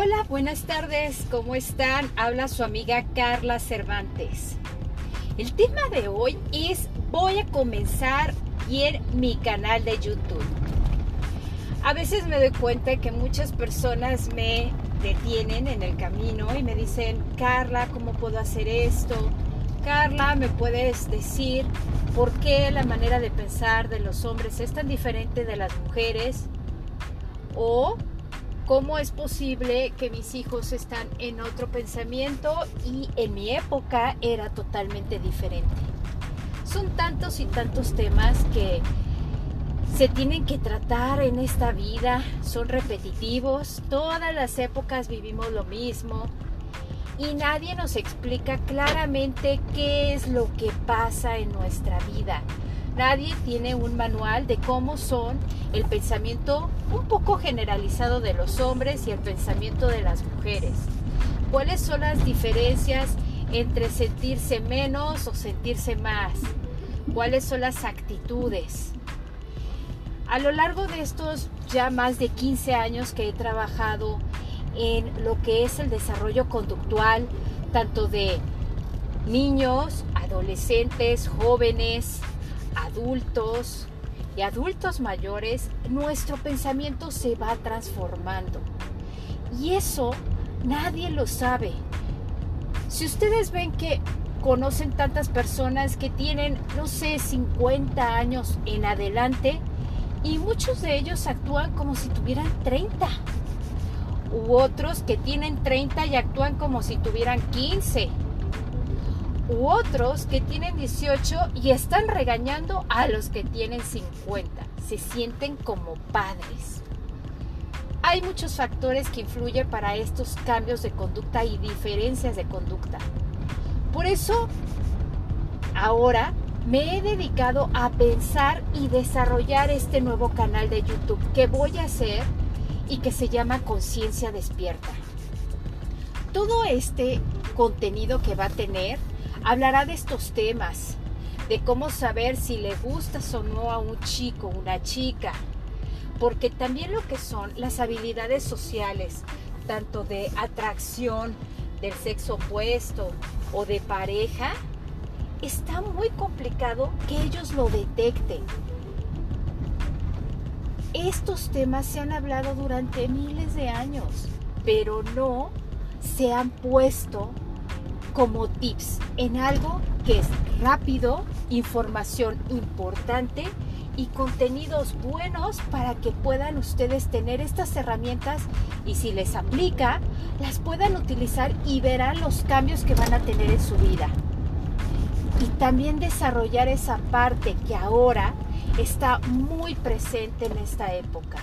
Hola, buenas tardes, ¿cómo están? Habla su amiga Carla Cervantes. El tema de hoy es voy a comenzar bien mi canal de YouTube. A veces me doy cuenta que muchas personas me detienen en el camino y me dicen, Carla, ¿cómo puedo hacer esto? Carla, ¿me puedes decir por qué la manera de pensar de los hombres es tan diferente de las mujeres? O cómo es posible que mis hijos están en otro pensamiento y en mi época era totalmente diferente. Son tantos y tantos temas que se tienen que tratar en esta vida, son repetitivos, todas las épocas vivimos lo mismo y nadie nos explica claramente qué es lo que pasa en nuestra vida. Nadie tiene un manual de cómo son el pensamiento un poco generalizado de los hombres y el pensamiento de las mujeres. ¿Cuáles son las diferencias entre sentirse menos o sentirse más? ¿Cuáles son las actitudes? A lo largo de estos ya más de 15 años que he trabajado en lo que es el desarrollo conductual, tanto de niños, adolescentes, jóvenes, adultos y adultos mayores, nuestro pensamiento se va transformando. Y eso nadie lo sabe. Si ustedes ven que conocen tantas personas que tienen, no sé, 50 años en adelante, y muchos de ellos actúan como si tuvieran 30. U otros que tienen 30 y actúan como si tuvieran 15. U otros que tienen 18 y están regañando a los que tienen 50. Se sienten como padres. Hay muchos factores que influyen para estos cambios de conducta y diferencias de conducta. Por eso, ahora me he dedicado a pensar y desarrollar este nuevo canal de YouTube que voy a hacer y que se llama Conciencia Despierta. Todo este contenido que va a tener hablará de estos temas, de cómo saber si le gustas o no a un chico, una chica, porque también lo que son las habilidades sociales, tanto de atracción del sexo opuesto o de pareja, está muy complicado que ellos lo detecten. Estos temas se han hablado durante miles de años, pero no se han puesto como tips en algo que es rápido, información importante y contenidos buenos para que puedan ustedes tener estas herramientas y si les aplica, las puedan utilizar y verán los cambios que van a tener en su vida. Y también desarrollar esa parte que ahora está muy presente en esta época,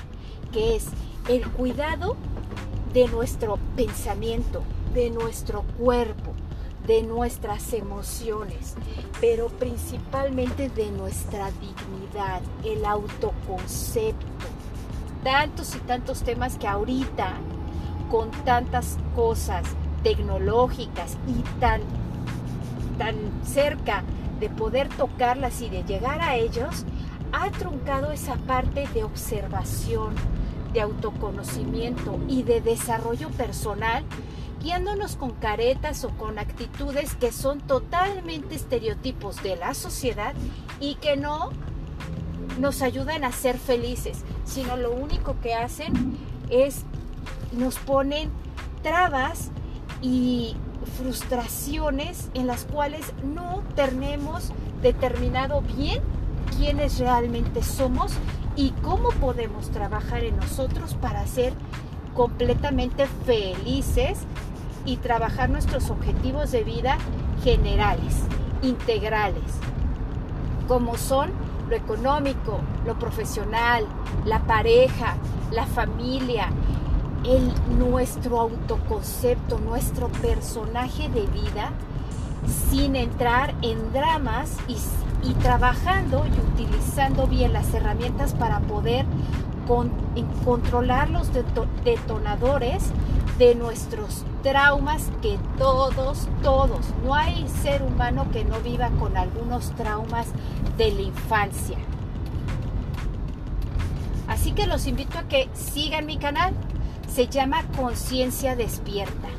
que es el cuidado de nuestro pensamiento, de nuestro cuerpo, de nuestras emociones, pero principalmente de nuestra dignidad, el autoconcepto. Tantos y tantos temas que ahorita, con tantas cosas tecnológicas y tan tan cerca de poder tocarlas y de llegar a ellos, ha truncado esa parte de observación, de autoconocimiento y de desarrollo personal, guiándonos con caretas o con actitudes que son totalmente estereotipos de la sociedad y que no nos ayudan a ser felices, sino lo único que hacen es nos ponen trabas y frustraciones en las cuales no tenemos determinado bien quiénes realmente somos y cómo podemos trabajar en nosotros para ser completamente felices y trabajar nuestros objetivos de vida generales, integrales, como son lo económico, lo profesional, la pareja, la familia, el, nuestro autoconcepto, nuestro personaje de vida, sin entrar en dramas y, trabajando y utilizando bien las herramientas para poder controlar los detonadores de nuestros traumas que todos, todos, no hay ser humano que no viva con algunos traumas de la infancia. Así que los invito a que sigan mi canal, Se llama Conciencia Despierta.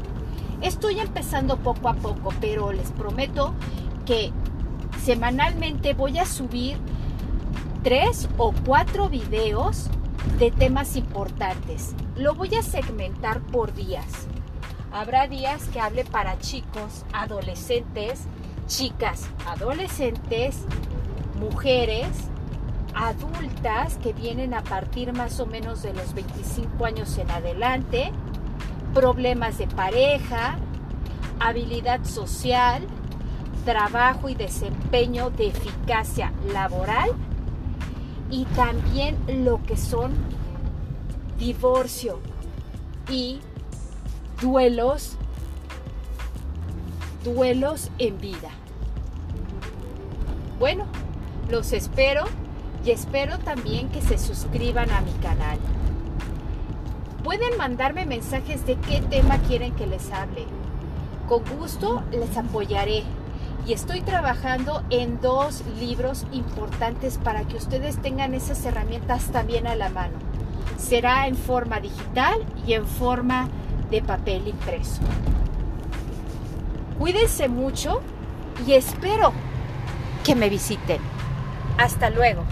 Estoy empezando poco a poco, pero les prometo que semanalmente voy a subir tres o cuatro videos de temas importantes. Lo voy a segmentar por días. Habrá días que hable para chicos, adolescentes, chicas, adolescentes, mujeres, adultas que vienen a partir más o menos de los 25 años en adelante, problemas de pareja, habilidad social, trabajo y desempeño de eficacia laboral y también lo que son divorcio y duelos, duelos en vida. Bueno, los espero y espero también que se suscriban a mi canal. Pueden mandarme mensajes de qué tema quieren que les hable. Con gusto les apoyaré y estoy trabajando en dos libros importantes para que ustedes tengan esas herramientas también a la mano. Será en forma digital y en forma de papel impreso. Cuídense mucho y espero que me visiten. Hasta luego.